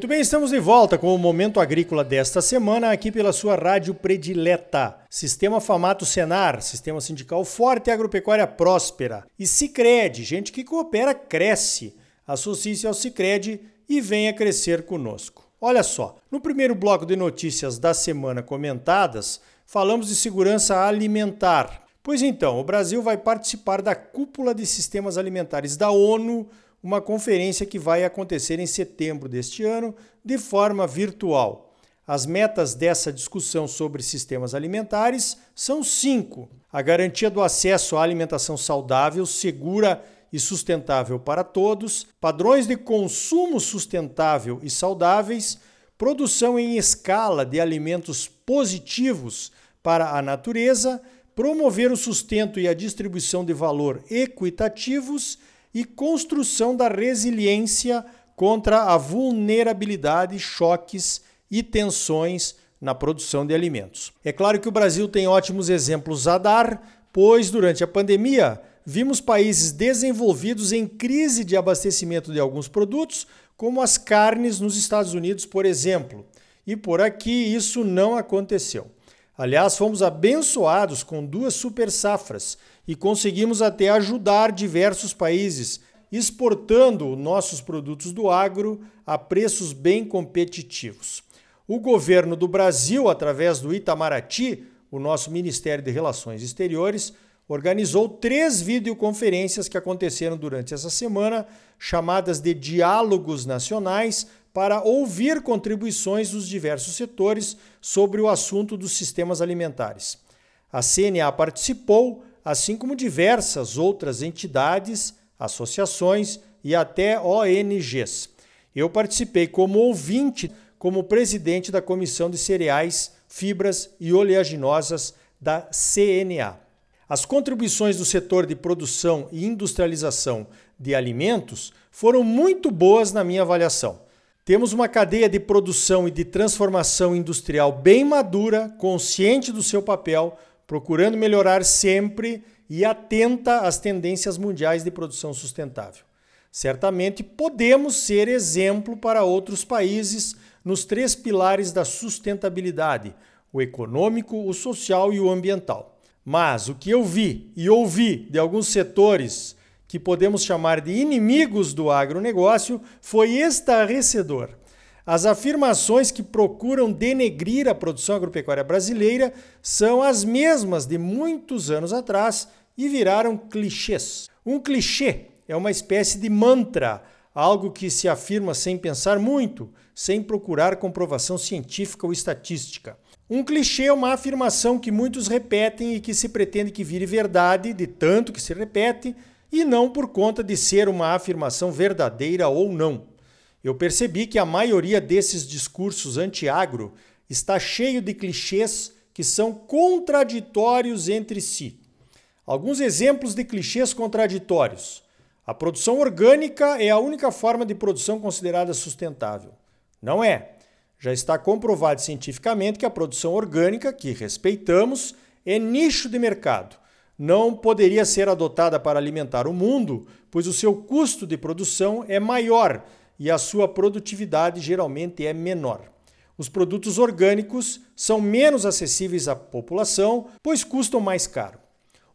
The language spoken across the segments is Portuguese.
Muito bem, estamos de volta com o Momento Agrícola desta semana, aqui pela sua rádio predileta. Sistema Famato Senar, Sistema Sindical Forte e Agropecuária Próspera. E Cicred, gente que coopera, cresce. Associe-se ao Cicred e venha crescer conosco. Olha só, no primeiro bloco de notícias da semana comentadas, falamos de segurança alimentar. Pois então, o Brasil vai participar da Cúpula de Sistemas Alimentares da ONU uma conferência que vai acontecer em setembro deste ano de forma virtual. As metas dessa discussão sobre sistemas alimentares são cinco: a garantia do acesso à alimentação saudável, segura e sustentável para todos, padrões de consumo sustentável e saudáveis, produção em escala de alimentos positivos para a natureza, promover o sustento e a distribuição de valor equitativos e construção da resiliência contra a vulnerabilidade, choques e tensões na produção de alimentos. É claro que o Brasil tem ótimos exemplos a dar, pois durante a pandemia vimos países desenvolvidos em crise de abastecimento de alguns produtos, como as carnes nos Estados Unidos, por exemplo. E por aqui isso não aconteceu. Aliás, fomos abençoados com duas super safras e conseguimos até ajudar diversos países exportando nossos produtos do agro a preços bem competitivos. O governo do Brasil, através do Itamaraty, o nosso Ministério de Relações Exteriores, organizou três videoconferências que aconteceram durante essa semana, chamadas de Diálogos Nacionais, para ouvir contribuições dos diversos setores sobre o assunto dos sistemas alimentares. A CNA participou, assim como diversas outras entidades, associações e até ONGs. Eu participei como ouvinte, como presidente da Comissão de Cereais, Fibras e Oleaginosas da CNA. As contribuições do setor de produção e industrialização de alimentos foram muito boas na minha avaliação. Temos uma cadeia de produção e de transformação industrial bem madura, consciente do seu papel, procurando melhorar sempre e atenta às tendências mundiais de produção sustentável. Certamente podemos ser exemplo para outros países nos três pilares da sustentabilidade: o econômico, o social e o ambiental. Mas o que eu vi e ouvi de alguns setores que podemos chamar de inimigos do agronegócio, foi estarrecedor. As afirmações que procuram denegrir a produção agropecuária brasileira são as mesmas de muitos anos atrás e viraram clichês. Um clichê é uma espécie de mantra, algo que se afirma sem pensar muito, sem procurar comprovação científica ou estatística. Um clichê é uma afirmação que muitos repetem e que se pretende que vire verdade, de tanto que se repete, e não por conta de ser uma afirmação verdadeira ou não. Eu percebi que a maioria desses discursos anti-agro está cheio de clichês que são contraditórios entre si. Alguns exemplos de clichês contraditórios. A produção orgânica é a única forma de produção considerada sustentável. Não é. Já está comprovado cientificamente que a produção orgânica, que respeitamos, é nicho de mercado não poderia ser adotada para alimentar o mundo, pois o seu custo de produção é maior e a sua produtividade geralmente é menor. Os produtos orgânicos são menos acessíveis à população, pois custam mais caro.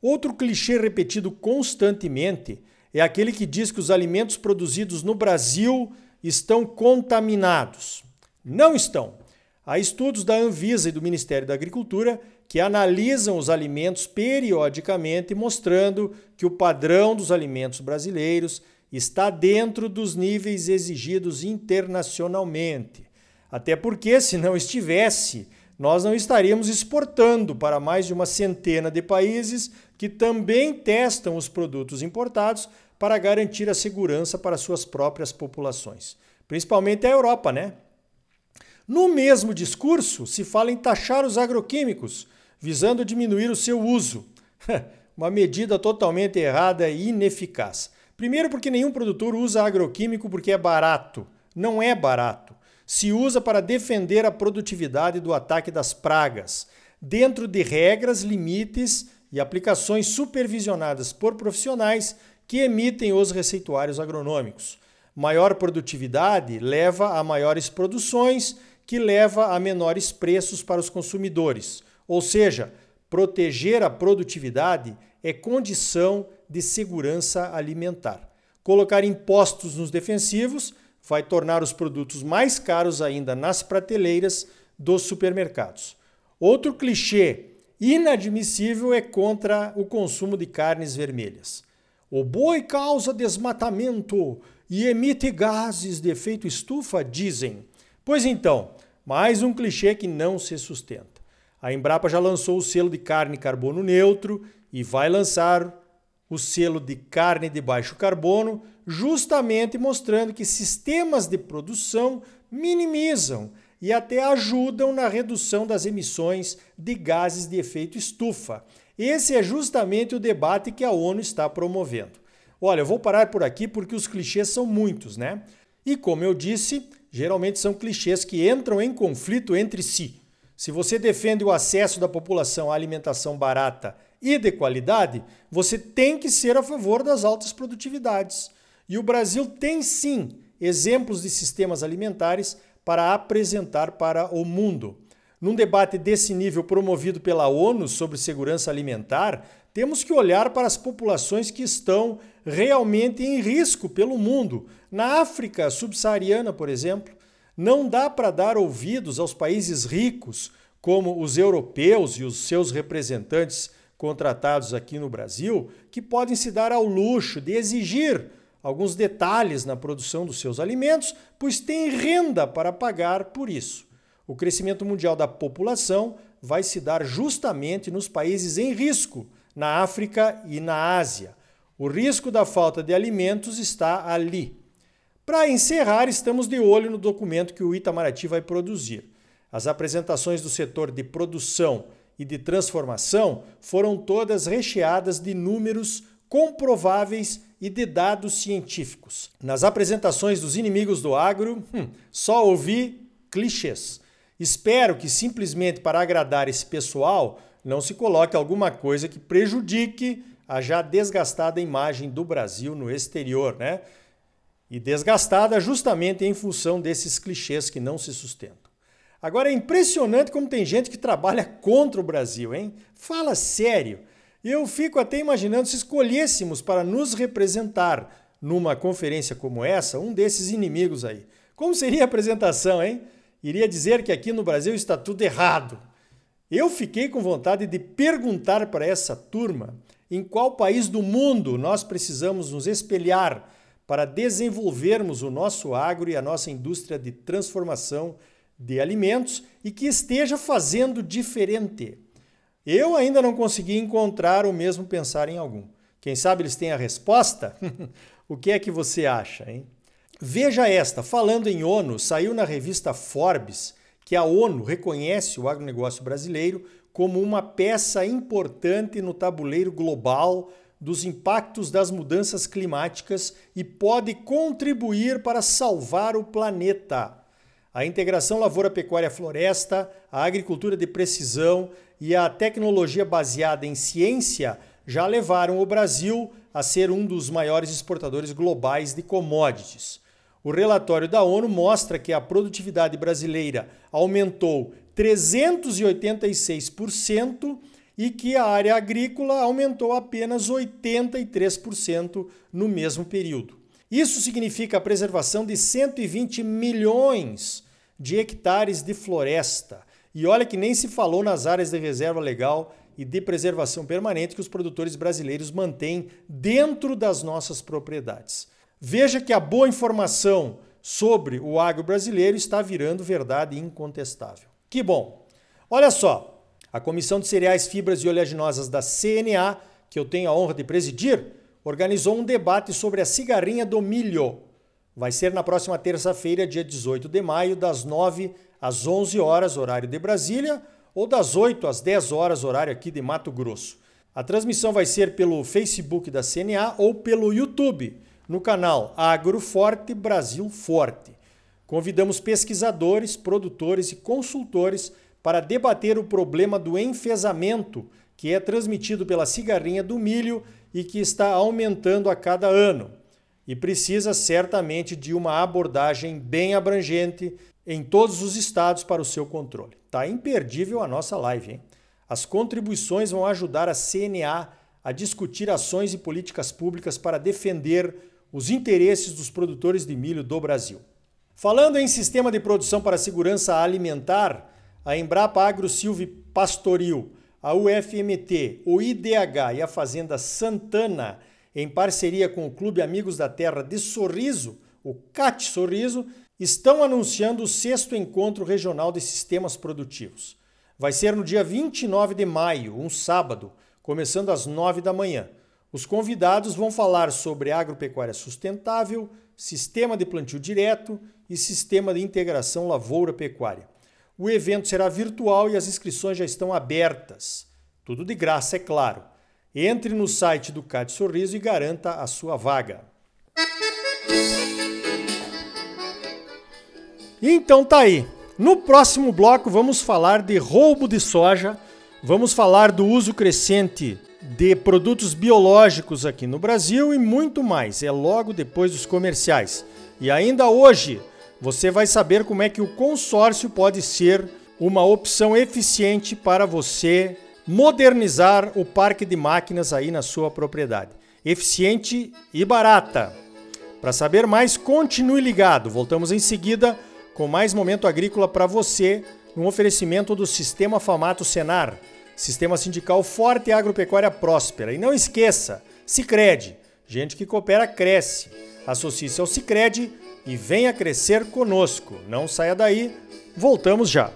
Outro clichê repetido constantemente é aquele que diz que os alimentos produzidos no Brasil estão contaminados. Não estão. Há estudos da Anvisa e do Ministério da Agricultura que analisam os alimentos periodicamente, mostrando que o padrão dos alimentos brasileiros está dentro dos níveis exigidos internacionalmente. Até porque, se não estivesse, nós não estaríamos exportando para mais de uma centena de países que também testam os produtos importados para garantir a segurança para suas próprias populações. Principalmente a Europa, né? No mesmo discurso, se fala em taxar os agroquímicos, visando diminuir o seu uso. Uma medida totalmente errada e ineficaz. Primeiro, porque nenhum produtor usa agroquímico porque é barato. Não é barato. Se usa para defender a produtividade do ataque das pragas, dentro de regras, limites e aplicações supervisionadas por profissionais que emitem os receituários agronômicos. Maior produtividade leva a maiores produções, que leva a menores preços para os consumidores. Ou seja, proteger a produtividade é condição de segurança alimentar. Colocar impostos nos defensivos vai tornar os produtos mais caros ainda nas prateleiras dos supermercados. Outro clichê inadmissível é contra o consumo de carnes vermelhas. O boi causa desmatamento e emite gases de efeito estufa, dizem. Pois então, mais um clichê que não se sustenta. A Embrapa já lançou o selo de carne carbono neutro e vai lançar o selo de carne de baixo carbono, justamente mostrando que sistemas de produção minimizam e até ajudam na redução das emissões de gases de efeito estufa. Esse é justamente o debate que a ONU está promovendo. Olha, eu vou parar por aqui porque os clichês são muitos, né? E como eu disse, geralmente são clichês que entram em conflito entre si. Se você defende o acesso da população à alimentação barata e de qualidade, você tem que ser a favor das altas produtividades. E o Brasil tem sim exemplos de sistemas alimentares para apresentar para o mundo. Num debate desse nível promovido pela ONU sobre segurança alimentar, temos que olhar para as populações que estão realmente em risco pelo mundo. Na África subsaariana, por exemplo, não dá para dar ouvidos aos países ricos, como os europeus e os seus representantes contratados aqui no Brasil, que podem se dar ao luxo de exigir alguns detalhes na produção dos seus alimentos, pois têm renda para pagar por isso. O crescimento mundial da população vai se dar justamente nos países em risco, na África e na Ásia. O risco da falta de alimentos está ali. Para encerrar, estamos de olho no documento que o Itamaraty vai produzir. As apresentações do setor de produção e de transformação foram todas recheadas de números comprováveis e de dados científicos. Nas apresentações dos inimigos do agro, hum, só ouvi clichês. Espero que simplesmente para agradar esse pessoal não se coloque alguma coisa que prejudique a já desgastada imagem do Brasil no exterior, né? E desgastada justamente em função desses clichês que não se sustentam. Agora é impressionante como tem gente que trabalha contra o Brasil, hein? Fala sério. Eu fico até imaginando se escolhêssemos para nos representar numa conferência como essa, um desses inimigos aí. Como seria a apresentação, hein? Iria dizer que aqui no Brasil está tudo errado. Eu fiquei com vontade de perguntar para essa turma em qual país do mundo nós precisamos nos espelhar para desenvolvermos o nosso agro e a nossa indústria de transformação de alimentos e que esteja fazendo diferente. Eu ainda não consegui encontrar o mesmo pensar em algum. Quem sabe eles têm a resposta? o que é que você acha, hein? Veja esta, falando em ONU, saiu na revista Forbes que a ONU reconhece o agronegócio brasileiro como uma peça importante no tabuleiro global dos impactos das mudanças climáticas e pode contribuir para salvar o planeta. A integração lavoura-pecuária-floresta, a agricultura de precisão e a tecnologia baseada em ciência já levaram o Brasil a ser um dos maiores exportadores globais de commodities. O relatório da ONU mostra que a produtividade brasileira aumentou 386% e que a área agrícola aumentou apenas 83% no mesmo período. Isso significa a preservação de 120 milhões de hectares de floresta. E olha que nem se falou nas áreas de reserva legal e de preservação permanente que os produtores brasileiros mantêm dentro das nossas propriedades. Veja que a boa informação sobre o agro brasileiro está virando verdade incontestável. Que bom! Olha só, a Comissão de Cereais, Fibras e Oleaginosas da CNA, que eu tenho a honra de presidir, organizou um debate sobre a cigarrinha do milho. Vai ser na próxima terça-feira, dia 18 de maio, das 9 às 11 horas, horário de Brasília, ou das 8 às 10 horas, horário aqui de Mato Grosso. A transmissão vai ser pelo Facebook da CNA ou pelo YouTube, no canal Agroforte Brasil Forte. Convidamos pesquisadores, produtores e consultores para debater o problema do enfesamento, que é transmitido pela cigarrinha do milho e que está aumentando a cada ano. e precisa certamente de uma abordagem bem abrangente em todos os estados para o seu controle. Tá imperdível a nossa live, hein? As contribuições vão ajudar a CNA a discutir ações e políticas públicas para defender os interesses dos produtores de milho do Brasil. Falando em sistema de produção para segurança alimentar, a Embrapa Agro Silve Pastoril, a UFMT, o IDH e a Fazenda Santana, em parceria com o Clube Amigos da Terra de Sorriso, o CAT Sorriso, estão anunciando o sexto encontro regional de sistemas produtivos. Vai ser no dia 29 de maio, um sábado, começando às 9 da manhã. Os convidados vão falar sobre agropecuária sustentável, sistema de plantio direto e sistema de integração lavoura-pecuária. O evento será virtual e as inscrições já estão abertas. Tudo de graça, é claro. Entre no site do CAD Sorriso e garanta a sua vaga. Então tá aí. No próximo bloco vamos falar de roubo de soja, vamos falar do uso crescente de produtos biológicos aqui no Brasil e muito mais. É logo depois dos comerciais. E ainda hoje você vai saber como é que o consórcio pode ser uma opção eficiente para você modernizar o parque de máquinas aí na sua propriedade. Eficiente e barata. Para saber mais, continue ligado. Voltamos em seguida com mais momento agrícola para você, no oferecimento do Sistema Famato Senar, Sistema Sindical Forte e Agropecuária Próspera. E não esqueça, Sicredi, gente que coopera cresce. Associe-se ao Sicredi e venha crescer conosco. Não saia daí, voltamos já.